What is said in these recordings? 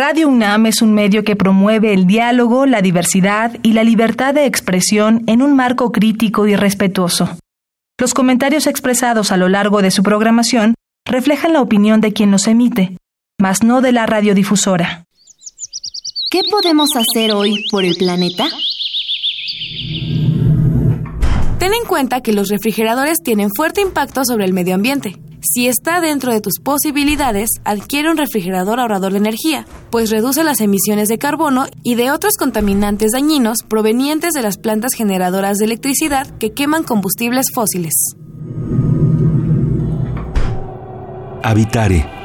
Radio UNAM es un medio que promueve el diálogo, la diversidad y la libertad de expresión en un marco crítico y respetuoso. Los comentarios expresados a lo largo de su programación reflejan la opinión de quien los emite, mas no de la radiodifusora. ¿Qué podemos hacer hoy por el planeta? Ten en cuenta que los refrigeradores tienen fuerte impacto sobre el medio ambiente. Si está dentro de tus posibilidades, adquiere un refrigerador ahorrador de energía, pues reduce las emisiones de carbono y de otros contaminantes dañinos provenientes de las plantas generadoras de electricidad que queman combustibles fósiles. Habitare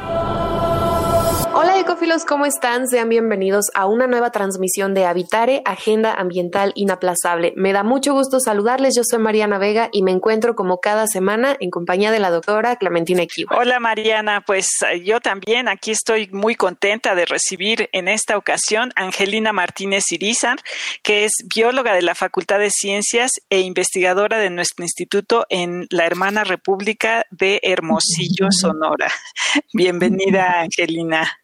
¿cómo están? Sean bienvenidos a una nueva transmisión de Habitare, Agenda Ambiental Inaplazable. Me da mucho gusto saludarles. Yo soy Mariana Vega y me encuentro como cada semana en compañía de la doctora Clementina Equiva. Hola Mariana, pues eh, yo también aquí estoy muy contenta de recibir en esta ocasión a Angelina Martínez Irizar, que es bióloga de la Facultad de Ciencias e investigadora de nuestro instituto en la hermana República de Hermosillo, Sonora. Bienvenida, Angelina.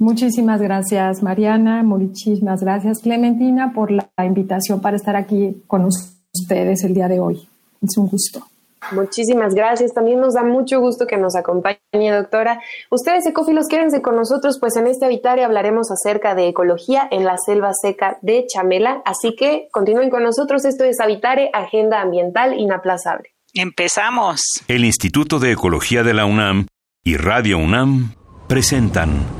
Muchísimas gracias, Mariana. Muchísimas gracias, Clementina, por la invitación para estar aquí con ustedes el día de hoy. Es un gusto. Muchísimas gracias. También nos da mucho gusto que nos acompañe, doctora. Ustedes, ecófilos, quédense con nosotros, pues en este Habitario hablaremos acerca de ecología en la selva seca de Chamela. Así que continúen con nosotros. Esto es Habitare, Agenda Ambiental Inaplazable. Empezamos. El Instituto de Ecología de la UNAM y Radio UNAM presentan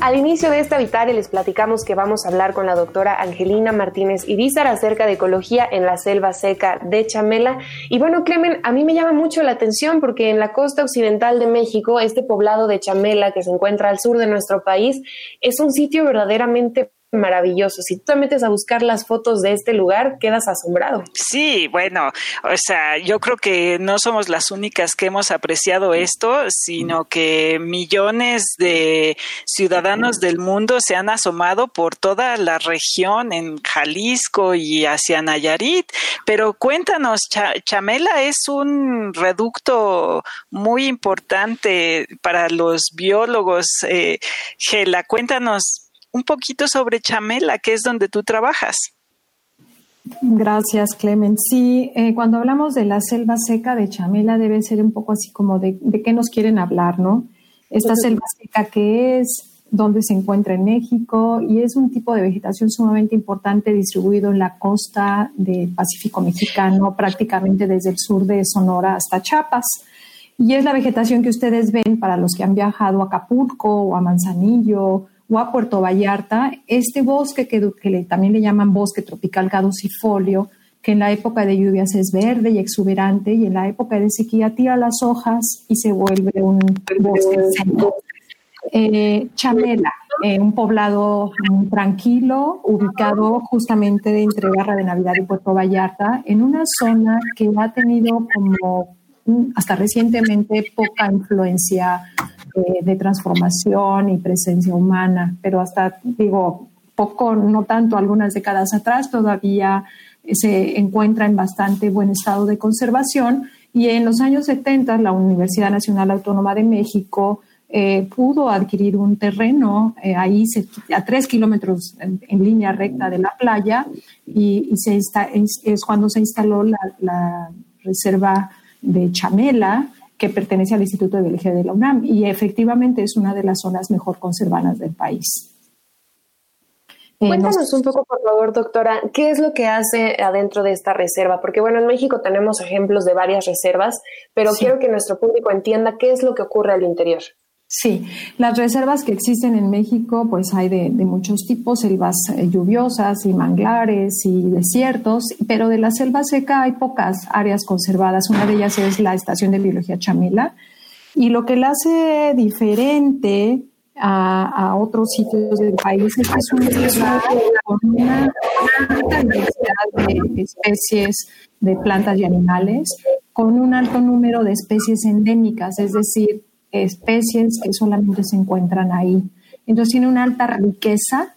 Al inicio de esta Habitare les platicamos que vamos a hablar con la doctora Angelina Martínez Irizar acerca de ecología en la selva seca de Chamela. Y bueno, Clemen, a mí me llama mucho la atención porque en la costa occidental de México, este poblado de Chamela que se encuentra al sur de nuestro país, es un sitio verdaderamente maravilloso. Si tú te metes a buscar las fotos de este lugar, quedas asombrado. Sí, bueno, o sea, yo creo que no somos las únicas que hemos apreciado esto, sino que millones de ciudadanos del mundo se han asomado por toda la región en Jalisco y hacia Nayarit. Pero cuéntanos, Chamela es un reducto muy importante para los biólogos. Eh, Gela, cuéntanos un poquito sobre Chamela, que es donde tú trabajas. Gracias, Clement. Sí, eh, cuando hablamos de la selva seca de Chamela debe ser un poco así como de, de qué nos quieren hablar, ¿no? Esta selva seca que es, donde se encuentra en México y es un tipo de vegetación sumamente importante distribuido en la costa del Pacífico mexicano, prácticamente desde el sur de Sonora hasta Chiapas. Y es la vegetación que ustedes ven para los que han viajado a Acapulco o a Manzanillo o a Puerto Vallarta, este bosque que, también le llaman bosque tropical caducifolio, que en la época de lluvias es verde y exuberante y en la época de sequía tira las hojas y se vuelve un bosque seco. Eh, Chamela, eh, un poblado tranquilo, ubicado justamente entre Barra de Navidad y Puerto Vallarta, en una zona que ha tenido como hasta recientemente poca influencia eh, de transformación y presencia humana, pero hasta, digo, poco, no tanto, algunas décadas atrás todavía se encuentra en bastante buen estado de conservación y en los años 70 la Universidad Nacional Autónoma de México eh, pudo adquirir un terreno eh, ahí a tres kilómetros en, línea recta de la playa y, se es, cuando se instaló la, la reserva de Chamela, que pertenece al Instituto de Biología de la UNAM y efectivamente es una de las zonas mejor conservadas del país. Eh, Cuéntanos un poco, por favor, doctora, ¿qué es lo que hace adentro de esta reserva? Porque, bueno, en México tenemos ejemplos de varias reservas, pero quiero que nuestro público entienda qué es lo que ocurre al interior. Sí, las reservas que existen en México, pues hay de, muchos tipos, selvas eh, lluviosas y manglares y desiertos, pero de la selva seca hay pocas áreas conservadas. Una de ellas es la Estación de Biología Chamela. Y lo que la hace diferente a, otros sitios del país. Este es un lugar con una alta diversidad de especies de plantas y animales, con un alto número de especies endémicas, es decir, especies que solamente se encuentran ahí. Entonces tiene una alta riqueza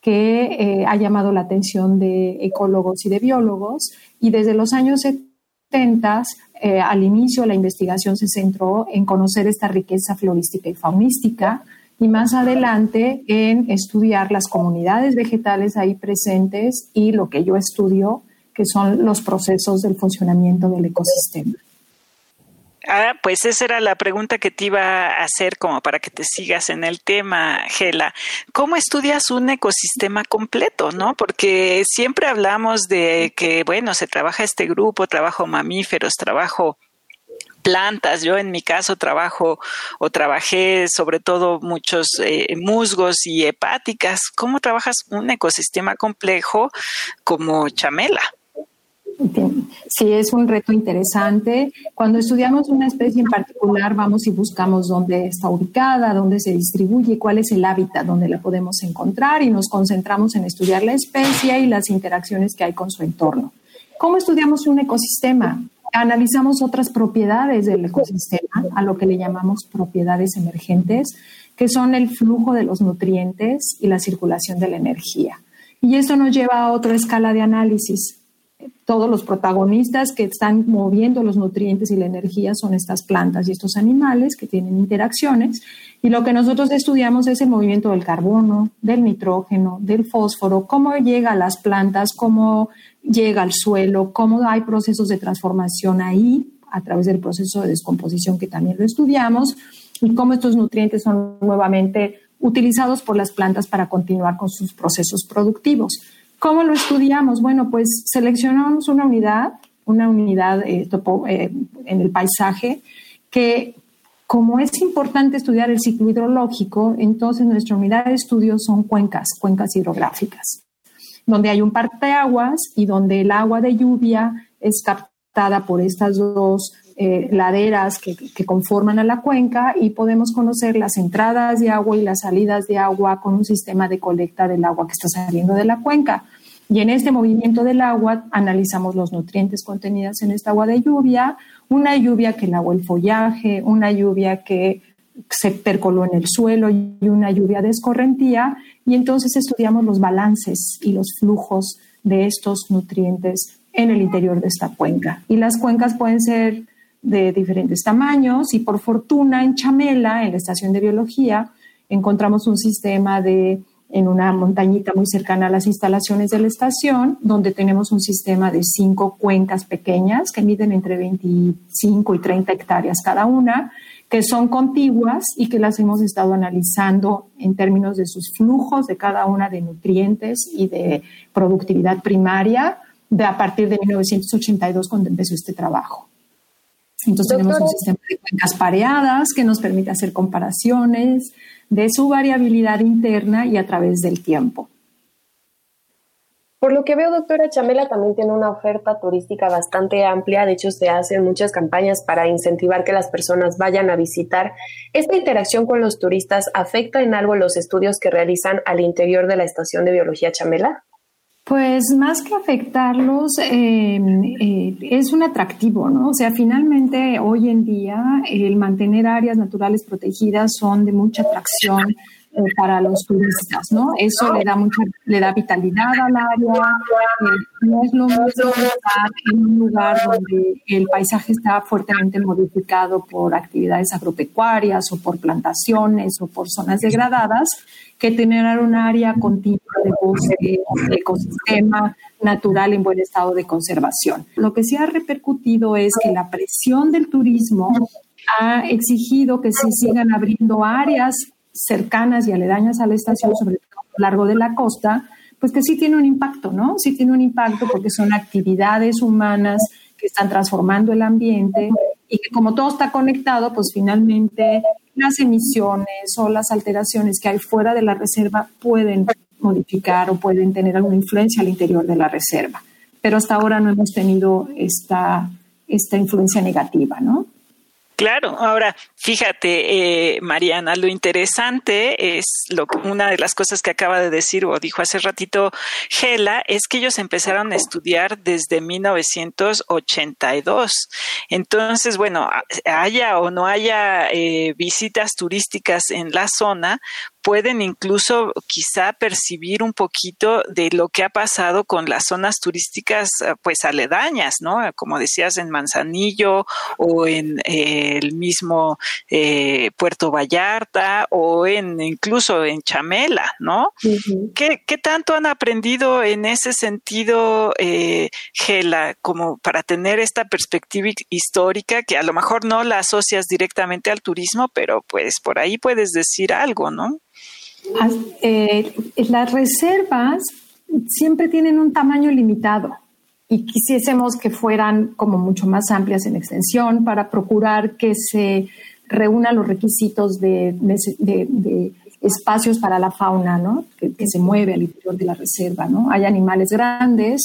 que eh, ha llamado la atención de ecólogos y de biólogos y desde los años 70 eh, al inicio la investigación se centró en conocer esta riqueza florística y faunística y más adelante en estudiar las comunidades vegetales ahí presentes y lo que yo estudio, que son los procesos del funcionamiento del ecosistema. Ah, pues esa era la pregunta que te iba a hacer como para que te sigas en el tema, Gela. ¿Cómo estudias un ecosistema completo, no? Porque siempre hablamos de que, bueno, se trabaja este grupo, trabajo mamíferos, trabajo plantas. Yo en mi caso trabajo o trabajé sobre todo muchos eh, musgos y hepáticas. ¿Cómo trabajas un ecosistema complejo como chamela? Sí, es un reto interesante. Cuando estudiamos una especie en particular, vamos y buscamos dónde está ubicada, dónde se distribuye, cuál es el hábitat donde la podemos encontrar y nos concentramos en estudiar la especie y las interacciones que hay con su entorno. ¿Cómo estudiamos un ecosistema? Analizamos otras propiedades del ecosistema, a lo que le llamamos propiedades emergentes, que son el flujo de los nutrientes y la circulación de la energía. Y esto nos lleva a otra escala de análisis todos los protagonistas que están moviendo los nutrientes y la energía son estas plantas y estos animales que tienen interacciones. Y lo que nosotros estudiamos es el movimiento del carbono, del nitrógeno, del fósforo, cómo llega a las plantas, cómo llega al suelo, cómo hay procesos de transformación ahí a través del proceso de descomposición que también lo estudiamos y cómo estos nutrientes son nuevamente utilizados por las plantas para continuar con sus procesos productivos. ¿Cómo lo estudiamos? Bueno, pues seleccionamos una unidad, una unidad eh, eh, en el paisaje que como es importante estudiar el ciclo hidrológico, entonces nuestra unidad de estudio son cuencas, cuencas hidrográficas, donde hay un parteaguas y donde el agua de lluvia es captada por estas dos eh, laderas que, conforman a la cuenca y podemos conocer las entradas de agua y las salidas de agua con un sistema de colecta del agua que está saliendo de la cuenca. Y en este movimiento del agua analizamos los nutrientes contenidos en esta agua de lluvia, una lluvia que lavó el follaje, una lluvia que se percoló en el suelo y una lluvia de escorrentía. Y entonces estudiamos los balances y los flujos de estos nutrientes en el interior de esta cuenca. Y las cuencas pueden ser de diferentes tamaños y por fortuna en Chamela, en la estación de biología, encontramos un sistema de en una montañita muy cercana a las instalaciones de la estación, donde tenemos un sistema de cinco cuencas pequeñas que miden entre 25 y 30 hectáreas cada una, que son contiguas y que las hemos estado analizando en términos de sus flujos de cada una de nutrientes y de productividad primaria de a partir de 1982 cuando empezó este trabajo. Entonces tenemos un sistema de cuencas pareadas que nos permite hacer comparaciones de su variabilidad interna y a través del tiempo. Por lo que veo, doctora Chamela también tiene una oferta turística bastante amplia. De hecho, se hacen muchas campañas para incentivar que las personas vayan a visitar. ¿Esta interacción con los turistas afecta en algo los estudios que realizan al interior de la estación de biología Chamela? Pues más que afectarlos, eh, eh, es un atractivo, ¿no? O sea, finalmente hoy en día el mantener áreas naturales protegidas son de mucha atracción eh, para los turistas, ¿no? Eso le da mucha, le da vitalidad al área. no es lo mismo estar en un lugar donde el paisaje está fuertemente modificado por actividades agropecuarias o por plantaciones o por zonas degradadas que tener un área continua de bosque, ecosistema natural en buen estado de conservación. Lo que sí ha repercutido es que la presión del turismo ha exigido que se sigan abriendo áreas cercanas y aledañas a la estación, sobre todo a lo largo de la costa, pues que sí tiene un impacto, ¿no? Sí tiene un impacto porque son actividades humanas que están transformando el ambiente y que como todo está conectado, pues finalmente las emisiones o las alteraciones que hay fuera de la reserva pueden modificar o pueden tener alguna influencia al interior de la reserva. Pero hasta ahora no hemos tenido esta, esta influencia negativa, ¿no? Claro, ahora fíjate, eh, Mariana, lo interesante es lo, una de las cosas que acaba de decir o dijo hace ratito Gela es que ellos empezaron a estudiar desde 1982. Entonces, bueno, haya o no haya eh, visitas turísticas en la zona, pueden incluso quizá percibir un poquito de lo que ha pasado con las zonas turísticas eh, pues aledañas, ¿no? Como decías en Manzanillo o en eh, el mismo eh, Puerto Vallarta o en incluso en Chamela, ¿no? ¿Qué, tanto han aprendido en ese sentido, Gela, como para tener esta perspectiva histórica que a lo mejor no la asocias directamente al turismo, pero pues por ahí puedes decir algo, ¿no? Eh, las reservas siempre tienen un tamaño limitado y quisiésemos que fueran como mucho más amplias en extensión para procurar que se reúnan los requisitos de, espacios para la fauna, ¿no? Que, que, se mueve al interior de la reserva. ¿no? Hay animales grandes,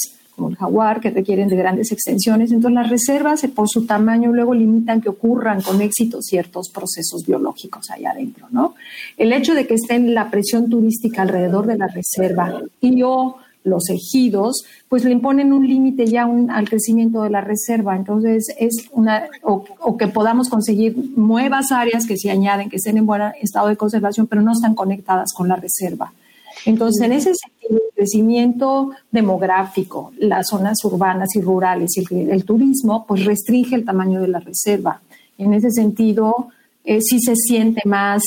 el jaguar, que requieren de grandes extensiones. Entonces, las reservas, eh, por su tamaño, luego limitan que ocurran con éxito ciertos procesos biológicos allá adentro, ¿no? El hecho de que esté en la presión turística alrededor de la reserva y o los ejidos, pues le imponen un límite ya al crecimiento de la reserva. Entonces, es una, o, o, que podamos conseguir nuevas áreas que se añaden, que estén en buen estado de conservación, pero no están conectadas con la reserva. Entonces, en ese sentido, crecimiento demográfico, las zonas urbanas y rurales y el, turismo, pues restringe el tamaño de la reserva. En ese sentido, eh, sí se siente más,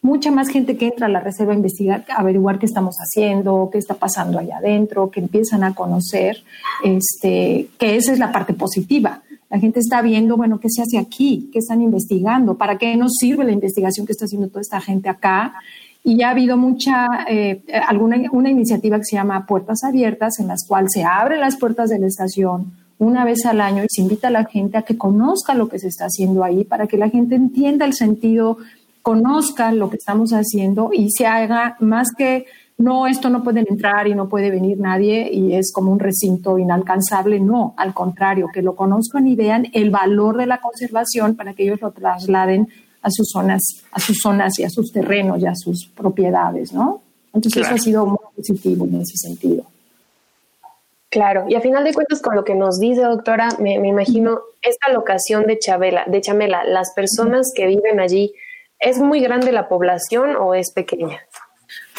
mucha más gente que entra a la reserva a investigar, a averiguar qué estamos haciendo, qué está pasando allá adentro, que empiezan a conocer, este, que esa es la parte positiva. La gente está viendo, bueno, qué se hace aquí, qué están investigando, para qué nos sirve la investigación que está haciendo toda esta gente acá y ha habido mucha, eh, alguna, una iniciativa que se llama Puertas Abiertas, en las cuales se abren las puertas de la estación una vez al año y se invita a la gente a que conozca lo que se está haciendo ahí, para que la gente entienda el sentido, conozca lo que estamos haciendo y se haga más que no, esto no pueden entrar y no puede venir nadie y es como un recinto inalcanzable. No, al contrario, que lo conozcan y vean el valor de la conservación para que ellos lo trasladen a sus zonas, a sus zonas y a sus terrenos y a sus propiedades, ¿no? Entonces eso ha sido muy positivo en ese sentido. Claro, y a final de cuentas con lo que nos dice doctora, me, me imagino esta locación de Chabela, de Chamela, las personas que viven allí, ¿es muy grande la población o es pequeña?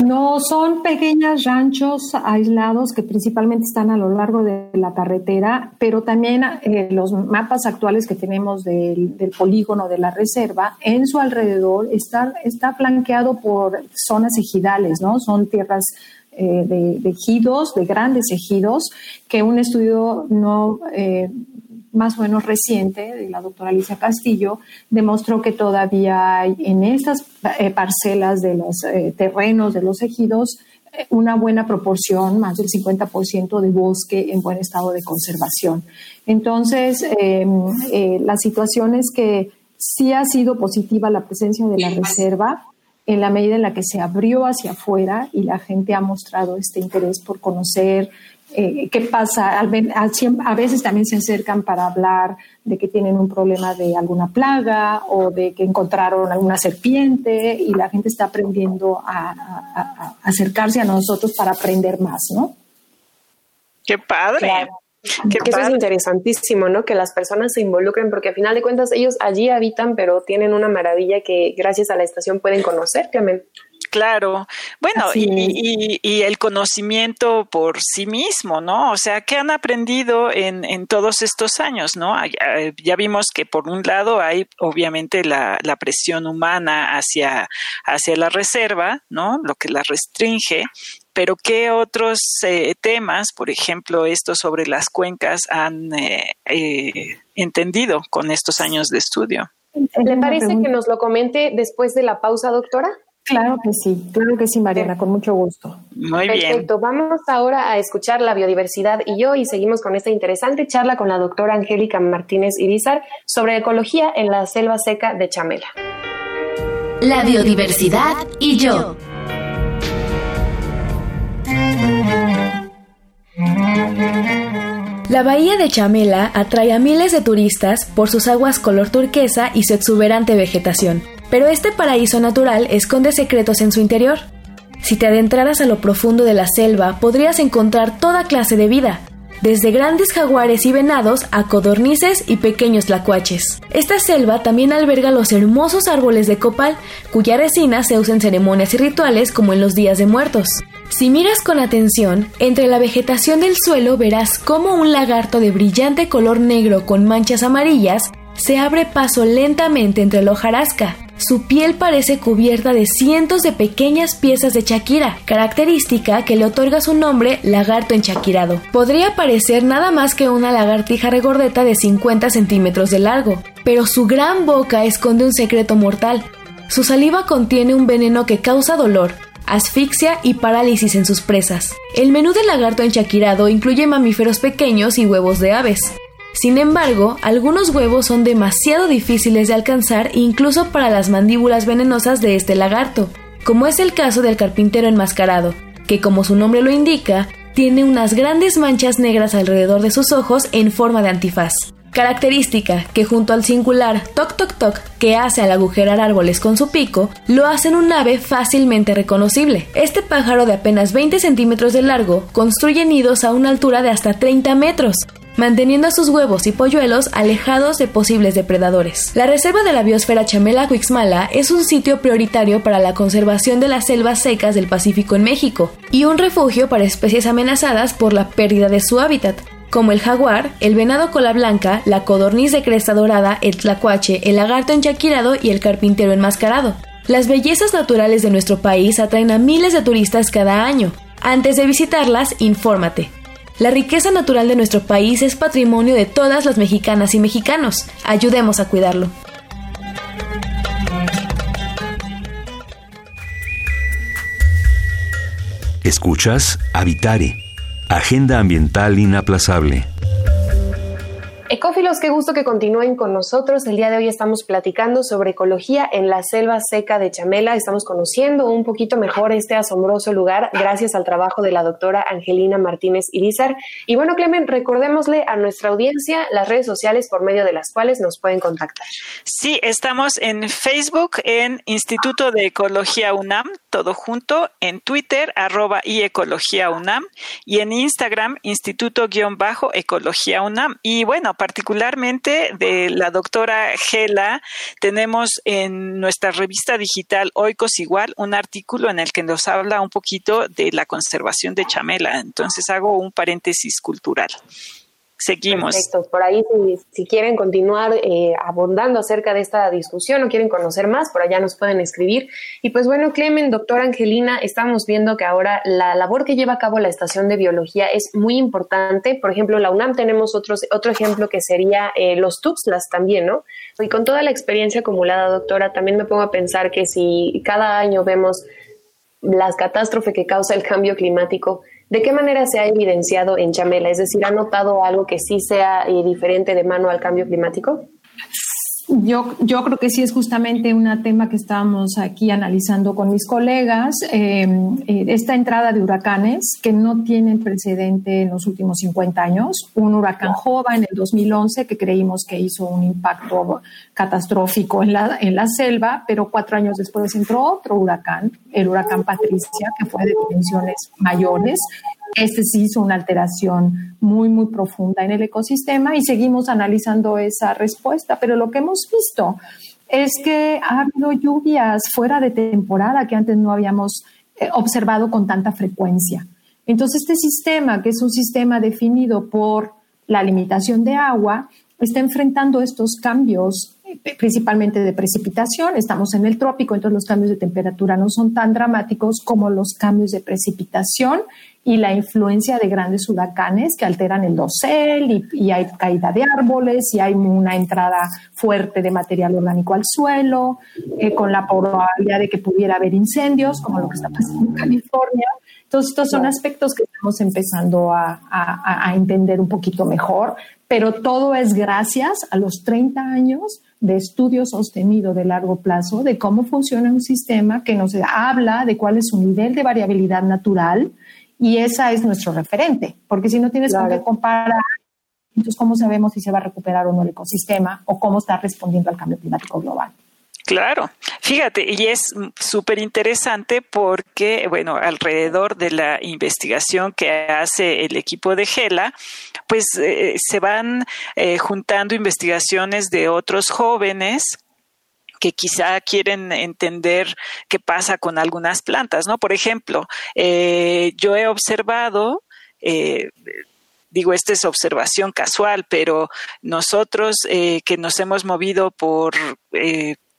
No, son pequeños ranchos aislados que principalmente están a lo largo de la carretera, pero también eh, los mapas actuales que tenemos del, polígono de la reserva, en su alrededor está, está flanqueado por zonas ejidales, ¿no? Son tierras eh, de, ejidos, de grandes ejidos, que un estudio no eh, más o menos reciente de la doctora Alicia Castillo demostró que todavía hay en estas eh, parcelas de los eh, terrenos de los ejidos eh, una buena proporción, más del 50% de bosque en buen estado de conservación. Entonces, em, la situación es que sí ha sido positiva la presencia de la reserva en la medida en la que se abrió hacia afuera y la gente ha mostrado este interés por conocer eh, qué pasa. A veces también se acercan para hablar de que tienen un problema de alguna plaga o de que encontraron alguna serpiente y la gente está aprendiendo a, acercarse a nosotros para aprender más, ¿no? Qué padre. que eso es interesantísimo, ¿no? Que las personas se involucren, porque al final de cuentas ellos allí habitan, pero tienen una maravilla que gracias a la estación pueden conocer, Clemente. Claro, bueno, y, el conocimiento por sí mismo, ¿no? O sea, ¿qué han aprendido en, en todos estos años, ¿no? Ya vimos que por un lado hay obviamente la, la presión humana hacia, hacia la reserva, ¿no? Lo que la restringe, pero ¿qué otros eh, temas, por ejemplo, esto sobre las cuencas, han eh, eh, entendido con estos años de estudio? ¿Le parece que nos lo comente después de la pausa, doctora? Claro que sí, claro que sí, Mariana, con mucho gusto. Muy bien. Perfecto, vamos ahora a escuchar la biodiversidad y yo y seguimos con esta interesante charla con la doctora Angélica Martínez Irizar sobre ecología en la selva seca de Chamela. La biodiversidad y yo. La bahía de Chamela atrae a miles de turistas por sus aguas color turquesa y su exuberante vegetación. Pero este paraíso natural esconde secretos en su interior. Si te adentraras a lo profundo de la selva, podrías encontrar toda clase de vida, desde grandes jaguares y venados a codornices y pequeños tlacuaches. Esta selva también alberga los hermosos árboles de copal, cuya resina se usa en ceremonias y rituales como en los días de muertos. Si miras con atención, entre la vegetación del suelo verás cómo un lagarto de brillante color negro con manchas amarillas se abre paso lentamente entre la hojarasca. Su piel parece cubierta de cientos de pequeñas piezas de Shakira, característica que le otorga su nombre lagarto enchaquirado. Podría parecer nada más que una lagartija regordeta de 50 centímetros de largo, pero su gran boca esconde un secreto mortal. Su saliva contiene un veneno que causa dolor, asfixia y parálisis en sus presas. El menú del lagarto enchaquirado incluye mamíferos pequeños y huevos de aves. Sin embargo, algunos huevos son demasiado difíciles de alcanzar incluso para las mandíbulas venenosas de este lagarto, como es el caso del carpintero enmascarado, que como su nombre lo indica, tiene unas grandes manchas negras alrededor de sus ojos en forma de antifaz característica que junto al singular toc toc toc que hace al agujerar árboles con su pico, lo hacen un ave fácilmente reconocible. Este pájaro de apenas 20 centímetros de largo construye nidos a una altura de hasta 30 metros, manteniendo a sus huevos y polluelos alejados de posibles depredadores. La Reserva de la Biosfera Chamela-Huixmala es un sitio prioritario para la conservación de las selvas secas del Pacífico en México y un refugio para especies amenazadas por la pérdida de su hábitat, como el jaguar, el venado cola blanca, la codorniz de cresta dorada, el tlacuache, el lagarto enchaquirado y el carpintero enmascarado. Las bellezas naturales de nuestro país atraen a miles de turistas cada año. Antes de visitarlas, infórmate. La riqueza natural de nuestro país es patrimonio de todas las mexicanas y mexicanos. Ayudemos a cuidarlo. Escuchas Habitare Agenda Ambiental Inaplazable. Ecófilos, qué gusto que continúen con nosotros. El día de hoy estamos platicando sobre ecología en la selva seca de Chamela. Estamos conociendo un poquito mejor este asombroso lugar gracias al trabajo de la doctora Angelina Martínez Irizar. Y bueno, Clemen, recordémosle a nuestra audiencia las redes sociales por medio de las cuales nos pueden contactar. Sí, estamos en Facebook, en Instituto de Ecología UNAM, todo junto, en Twitter, arroba y Ecología UNAM, y en Instagram, Instituto-Ecología UNAM. Y bueno, particularmente de la doctora Gela, tenemos en nuestra revista digital Oikos Igual un artículo en el que nos habla un poquito de la conservación de chamela. Entonces hago un paréntesis cultural. Seguimos. Perfecto. Por ahí, si, quieren continuar eh, abundando acerca de esta discusión o quieren conocer más, por allá nos pueden escribir. Y pues bueno, Clemen, doctora Angelina, estamos viendo que ahora la labor que lleva a cabo la estación de biología es muy importante. Por ejemplo, la UNAM tenemos otros, otro ejemplo que sería eh, los TUPSLAS también, ¿no? Y con toda la experiencia acumulada, doctora, también me pongo a pensar que si cada año vemos las catástrofes que causa el cambio climático, ¿De qué manera se ha evidenciado en Chamela? Es decir, ¿ha notado algo que sí sea eh, diferente de mano al cambio climático? Yo, yo creo que sí es justamente un tema que estábamos aquí analizando con mis colegas, eh, eh, esta entrada de huracanes que no tienen precedente en los últimos 50 años. Un huracán Jova en el 2011 que creímos que hizo un impacto catastrófico en la, en la selva, pero cuatro años después entró otro huracán, el huracán Patricia, que fue de dimensiones mayores este sí hizo una alteración muy, muy profunda en el ecosistema y seguimos analizando esa respuesta. Pero lo que hemos visto es que ha habido lluvias fuera de temporada que antes no habíamos eh, observado con tanta frecuencia. Entonces, este sistema, que es un sistema definido por la limitación de agua, está enfrentando estos cambios principalmente de precipitación. Estamos en el trópico, entonces los cambios de temperatura no son tan dramáticos como los cambios de precipitación y la influencia de grandes huracanes que alteran el dosel y, hay caída de árboles y hay una entrada fuerte de material orgánico al suelo, eh, con la probabilidad de que pudiera haber incendios, como lo que está pasando en California. Entonces, estos son aspectos que estamos empezando a, a entender un poquito mejor, pero todo es gracias a los 30 años de estudio sostenido de largo plazo de cómo funciona un sistema que nos habla de cuál es su nivel de variabilidad natural, y esa es nuestro referente, porque si no tienes con qué comparar, Entonces, ¿cómo sabemos si se va a recuperar o no el ecosistema o cómo está respondiendo al cambio climático global? Claro, fíjate, y es súper interesante porque, bueno, alrededor de la investigación que hace el equipo de Gela, pues eh, se van eh, juntando investigaciones de otros jóvenes que quizá quieren entender qué pasa con algunas plantas, ¿no? Por ejemplo, eh, yo he observado digo, esta es observación casual, pero nosotros que nos hemos movido por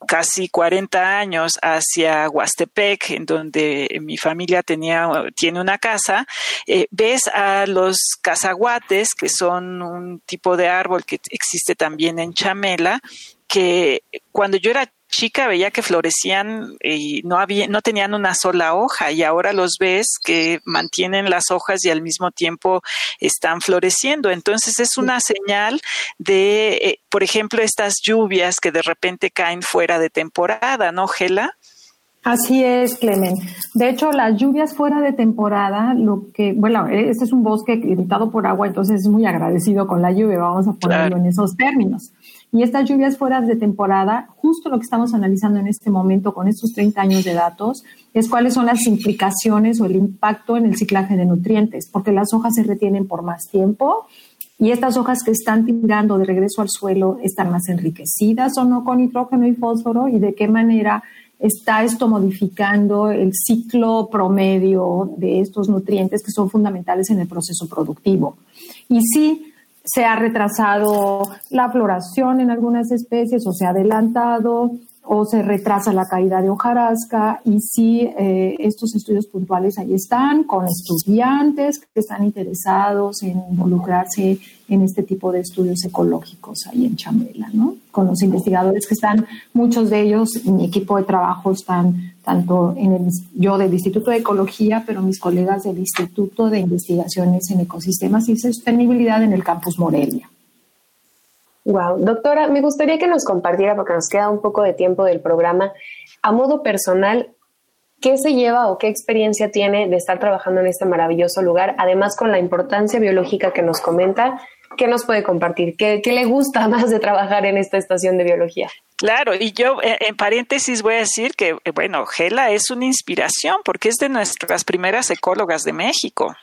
casi 40 años hacia Huastepec, en donde mi familia tenía, tiene una casa, eh, ves a los cazaguates, que son un tipo de árbol que existe también en Chamela, que cuando yo era chica veía que florecían y no había, no tenían una sola hoja y ahora los ves que mantienen las hojas y al mismo tiempo están floreciendo. Entonces es una señal de, eh, por ejemplo, estas lluvias que de repente caen fuera de temporada, ¿no, Gela? Así es, Clemen. De hecho, las lluvias fuera de temporada, lo que, bueno, este es un bosque limitado por agua, entonces es muy agradecido con la lluvia, vamos a ponerlo en esos términos. Y estas lluvias fuera de temporada, justo lo que estamos analizando en este momento con estos 30 años de datos, es cuáles son las implicaciones o el impacto en el ciclaje de nutrientes, porque las hojas se retienen por más tiempo y estas hojas que están tirando de regreso al suelo están más enriquecidas o no con nitrógeno y fósforo y de qué manera está esto modificando el ciclo promedio de estos nutrientes que son fundamentales en el proceso productivo. Y sí, se ha retrasado la floración en algunas especies o se ha adelantado o se retrasa la caída de hojarasca y sí, eh, estos estudios puntuales ahí están con estudiantes que están interesados en involucrarse en este tipo de estudios ecológicos ahí en Chamela, ¿no? Con los investigadores que están, muchos de ellos, mi equipo de trabajo están tanto en el, yo del Instituto de Ecología, pero mis colegas del Instituto de Investigaciones en Ecosistemas y Sostenibilidad en el campus Morelia. Wow, doctora, me gustaría que nos compartiera, porque nos queda un poco de tiempo del programa, a modo personal, ¿qué se lleva o qué experiencia tiene de estar trabajando en este maravilloso lugar? Además, con la importancia biológica que nos comenta, ¿qué nos puede compartir? ¿Qué, le gusta más de trabajar en esta estación de biología? Claro, y yo eh, en paréntesis voy a decir que, eh, bueno, Gela es una inspiración porque es de nuestras primeras ecólogas de México.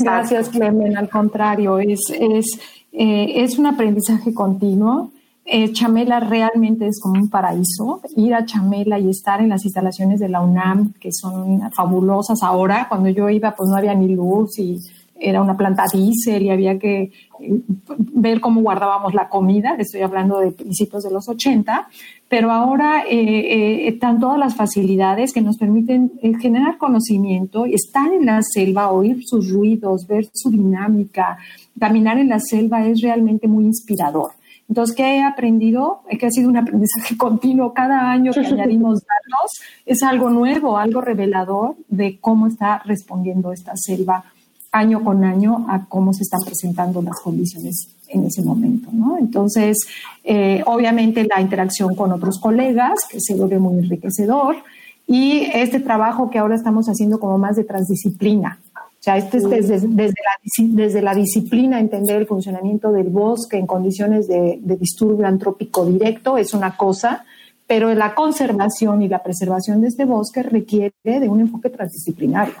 Gracias, Clemen. Al contrario, es, es eh, es un aprendizaje continuo. Eh, Chamela realmente es como un paraíso. Ir a Chamela y estar en las instalaciones de la UNAM, que son fabulosas ahora. Cuando yo iba, pues no había ni luz y era una planta diésel y había que eh, ver cómo guardábamos la comida. Estoy hablando de principios de los 80. Pero ahora están todas las facilidades que nos permiten generar conocimiento, estar en la selva, oír sus ruidos, ver su dinámica, caminar en la selva es realmente muy inspirador. Entonces, ¿qué he aprendido? Que ha sido un aprendizaje continuo. Cada año que añadimos datos es algo nuevo, algo revelador de cómo está respondiendo esta selva año con año a cómo se están presentando las condiciones en ese momento. ¿no? Entonces, eh, obviamente la interacción con otros colegas, que se vuelve muy enriquecedor, y este trabajo que ahora estamos haciendo como más de transdisciplina, o sea, este es desde, desde, la, desde, la, disciplina, entender el funcionamiento del bosque en condiciones de, de, disturbio antrópico directo es una cosa, pero la conservación y la preservación de este bosque requiere de un enfoque transdisciplinario,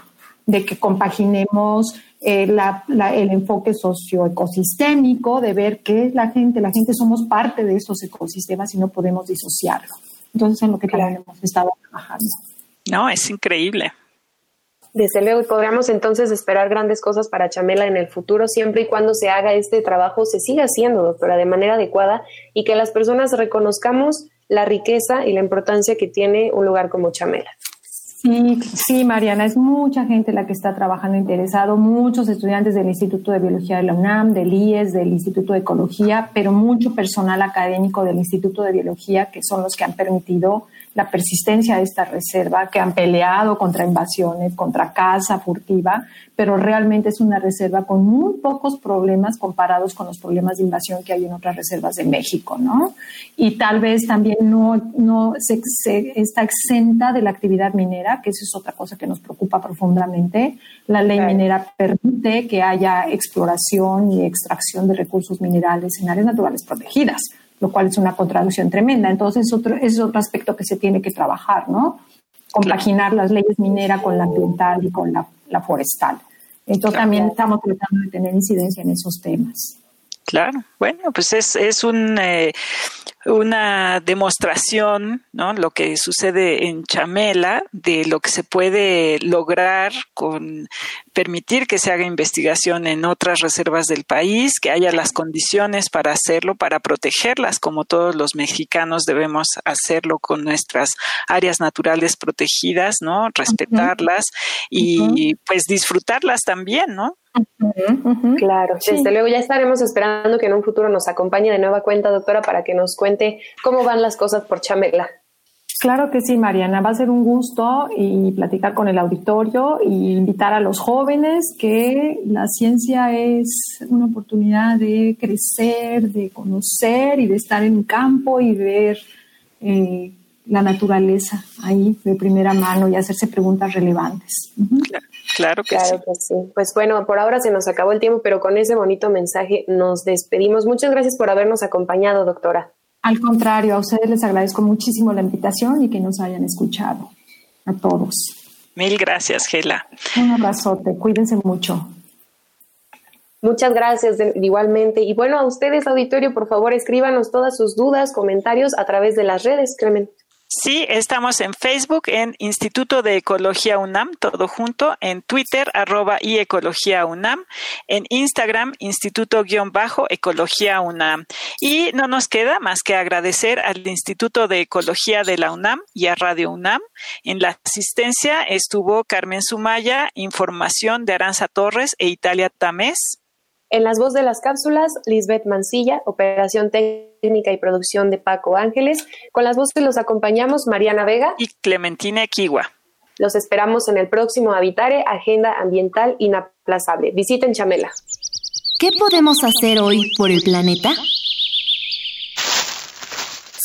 de que compaginemos eh, la, el enfoque socioecosistémico, de ver que la gente, la gente somos parte de estos ecosistemas y no podemos disociarlo. Entonces, en lo que también hemos estado trabajando. No, es increíble. Desde luego, podríamos entonces esperar grandes cosas para Chamela en el futuro, siempre y cuando se haga este trabajo, se siga haciendo, doctora, de manera adecuada y que las personas reconozcamos la riqueza y la importancia que tiene un lugar como Chamela. Sí, sí, Mariana, es mucha gente la que está trabajando interesado, muchos estudiantes del Instituto de Biología de la UNAM, del IES, del Instituto de Ecología, pero mucho personal académico del Instituto de Biología que son los que han permitido la persistencia de esta reserva, que han peleado contra invasiones, contra caza furtiva, pero realmente es una reserva con muy pocos problemas comparados con los problemas de invasión que hay en otras reservas de México, ¿no? Y tal vez también no, no se, está exenta de la actividad minera minera, que eso es otra cosa que nos preocupa profundamente. La ley minera permite que haya exploración y extracción de recursos minerales en áreas naturales protegidas, lo cual es una contradicción tremenda. Entonces, otro, ese es otro aspecto que se tiene que trabajar, ¿no? Compaginar las leyes mineras con la ambiental y con la, forestal. Entonces, también estamos tratando de tener incidencia en esos temas. Claro, bueno, pues es, es un, eh, una demostración, ¿no? Lo que sucede en Chamela, de lo que se puede lograr con permitir que se haga investigación en otras reservas del país, que haya las condiciones para hacerlo, para protegerlas, como todos los mexicanos debemos hacerlo con nuestras áreas naturales protegidas, ¿no? Respetarlas y pues disfrutarlas también, ¿no? Claro, desde luego ya estaremos esperando que en un futuro nos acompañe de nueva cuenta, doctora, para que nos cuente cómo van las cosas por Chamela. Claro que sí, Mariana. Va a ser un gusto y platicar con el auditorio y invitar a los jóvenes que la ciencia es una oportunidad de crecer, de conocer y de estar en campo y ver eh, la naturaleza ahí de primera mano y hacerse preguntas relevantes. Claro, que, claro que sí. Pues bueno, por ahora se nos acabó el tiempo, pero con ese bonito mensaje nos despedimos. Muchas gracias por habernos acompañado, doctora. Al contrario, a ustedes les agradezco muchísimo la invitación y que nos hayan escuchado. A todos. Mil gracias, Gela. Un abrazote, cuídense mucho. Muchas gracias igualmente. Y bueno, a ustedes, auditorio, por favor, escríbanos todas sus dudas, comentarios a través de las redes. Sí, estamos en Facebook, en Instituto de Ecología UNAM, todo junto, en Twitter, arroba y Ecología UNAM, en Instagram, Instituto-Ecología UNAM. Y no nos queda más que agradecer al Instituto de Ecología de la UNAM y a Radio UNAM. En la asistencia estuvo Carmen Sumaya, información de Aranza Torres e Italia Tamés. En las voz de las cápsulas, Lisbeth Mancilla, operación técnica y producción de Paco Ángeles. Con las voces los acompañamos Mariana Vega y Clementina Equigua. Los esperamos en el próximo Habitare, Agenda Ambiental Inaplazable. Visiten Chamela. ¿Qué podemos hacer hoy por el planeta?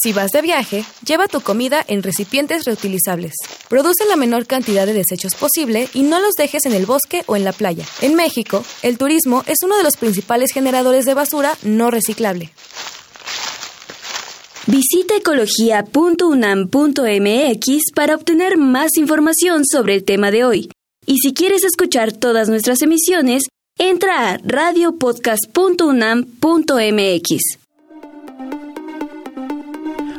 Si vas de viaje, lleva tu comida en recipientes reutilizables. Produce la menor cantidad de desechos posible y no los dejes en el bosque o en la playa. En México, el turismo es uno de los principales generadores de basura no reciclable. Visita ecología.unam.mx para obtener más información sobre el tema de hoy. Y si quieres escuchar todas nuestras emisiones, entra a radiopodcast.unam.mx.